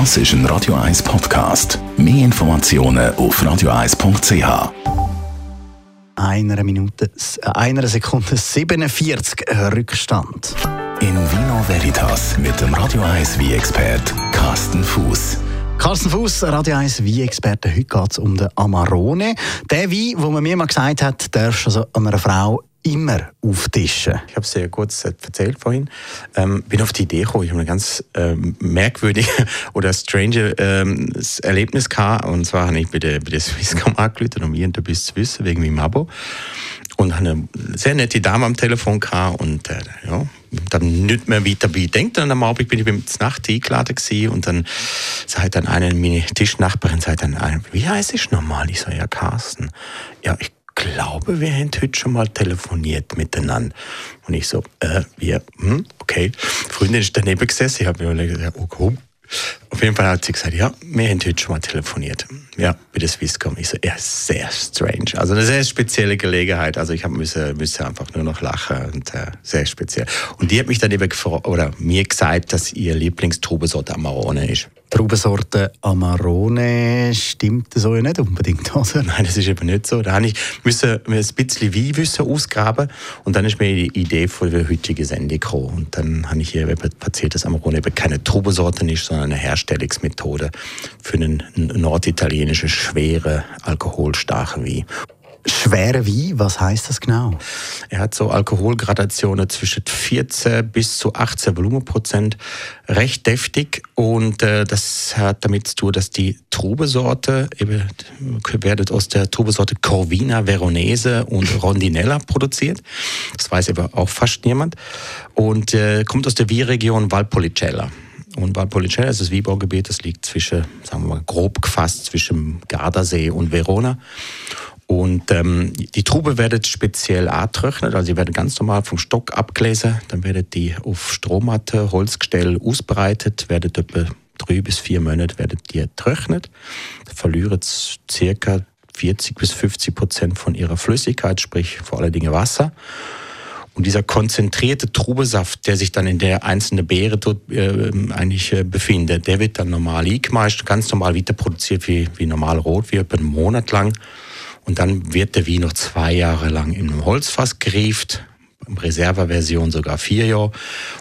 Das ist ein Radio 1 Podcast. Mehr Informationen auf radio1.ch. Einer Minute, äh, einer Sekunde 47 Rückstand. In Vino Veritas mit dem Radio 1 wie expert Carsten Fuß. Carsten Fuß, Radio 1 Wein-Experte. Heute geht es um den Amarone. Der Wein, wo man mir mal gesagt hat, darfst du also einer Frau immer auftischen. Ich habe es sehr kurz erzählt vorhin. Ähm, bin auf die Idee gekommen. Ich habe ein ganz ähm, merkwürdiges oder strange ähm, Erlebnis gehabt. Und zwar habe ich bei der, der Swisscom angerufen, um irgendetwas zu wissen, wegen meinem Abo. Und eine sehr nette Dame am Telefon gehabt. Und äh, ja, dann nicht mehr weiter dabei denkt. Und am Abend bin ich beim Nacht eingeladen gewesen. Und dann sagt dann eine, meine Tischnachbarin, sagt dann, wie heißt ich nochmal? Ich sage, ja, Carsten. Ja, ich glaube, wir haben heute schon mal telefoniert miteinander. Und ich so, äh, wir, hm, okay. Freundin ist daneben gesessen, ich habe mir gesagt, oh, komm. Auf jeden Fall hat sie gesagt, ja, wir haben heute schon mal telefoniert. Ja, bei der Swisscom. Ich so, ja, sehr strange. Also eine sehr spezielle Gelegenheit. Also ich habe müssen, müssen einfach nur noch lachen und äh, sehr speziell. Und die hat mich dann eben gefragt, oder mir gesagt, dass ihr Lieblingstrubesorte Amarone ist. Traubensorte Amarone stimmt so ja nicht unbedingt, oder? Nein, das ist eben nicht so. Da ich müssen, ein bisschen Weinwissen ausgraben und dann ist mir die Idee für die heutige Sendung gekommen. Und dann habe ich hier erzählt, dass Amarone eben keine Traubensorte ist, sondern eine Herstellungsmethode für einen norditalienischen, schweren, alkoholstarken Wein. Schwere Wein, was heißt das genau? Er hat so Alkoholgradationen zwischen 14 bis zu 18 Volumenprozent, recht deftig und äh, das hat damit zu tun, dass die Trubesorte eben wird aus der Trubesorte Corvina Veronese und Rondinella produziert. Das weiß aber auch fast niemand und äh, kommt aus der Weinregion Valpolicella. Und Valpolicella ist das Weinbaugebiet, das liegt zwischen, sagen wir mal, grob gefasst zwischen Gardasee und Verona. Und ähm, die Trube wird speziell angetrocknet, also sie werden ganz normal vom Stock abgelesen, dann werden die auf Strohmatte, Holzgestell ausbreitet, werden etwa drei bis vier Monate werden die getrocknet, verlieren circa 40 bis 50 Prozent von ihrer Flüssigkeit, sprich vor allen Dingen Wasser. Und dieser konzentrierte Trubesaft, der sich dann in der einzelnen Beere äh, eigentlich äh, befindet, der wird dann normal eingemeischt, ganz normal wieder produziert wie, wie normal rot, wie etwa einen Monat lang. Und dann wird der Wein noch zwei Jahre lang in einem Holzfass gerieft, in Reserveversion sogar vier Jahre.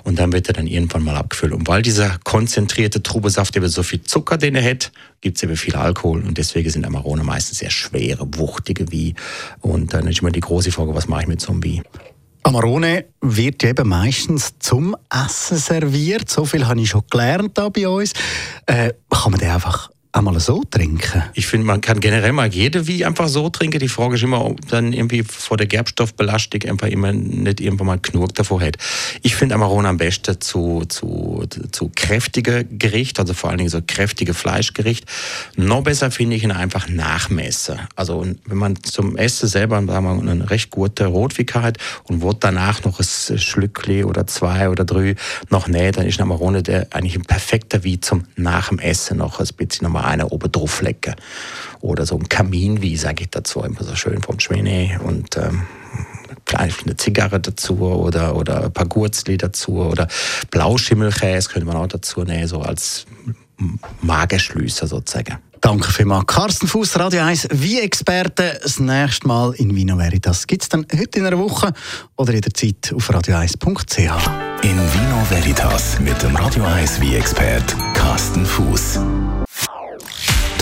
Und dann wird er dann irgendwann mal abgefüllt. Und weil dieser konzentrierte Trubesaft eben so viel Zucker, den er hat, gibt es eben viel Alkohol. Und deswegen sind Amarone meistens sehr schwere, wuchtige Wein. Und dann ist immer die große Frage, was mache ich mit so einem Wein? Amarone wird eben meistens zum Essen serviert. So viel habe ich schon gelernt da bei uns. Äh, kann man den einfach einmal so trinken? Ich finde, man kann generell mal jede wie einfach so trinken. Die Frage ist immer, ob dann irgendwie vor der Gerbstoffbelastung einfach immer nicht irgendwann mal Knurk davor hat. Ich finde Amarone am besten zu, zu, zu kräftige Gericht, also vor allen Dingen so kräftige Fleischgericht. Noch besser finde ich ihn einfach nachmessen. Also wenn man zum Essen selber sagen wir, eine recht gute Rotwicke hat und wird danach noch ein Schlückli oder zwei oder drei noch näht, dann ist Amarone der eigentlich ein perfekter wie zum nach dem Essen noch ein bisschen nochmal einer oben drauf legen. Oder so ein Kamin, wie sage ich dazu, immer so schön vom Schweine und ähm, vielleicht eine Zigarre dazu oder, oder ein paar Gurzli dazu oder Blauschimmelkäse könnte man auch dazu nehmen, so als Magenschlüsser sozusagen. Danke vielmals. Carsten Fuß, Radio 1, wie Experte. Das nächste Mal in Vino Veritas gibt es dann heute in einer Woche oder jederzeit auf radio1.ch. In Vino Veritas mit dem Radio 1 wie expert Carsten Fuß.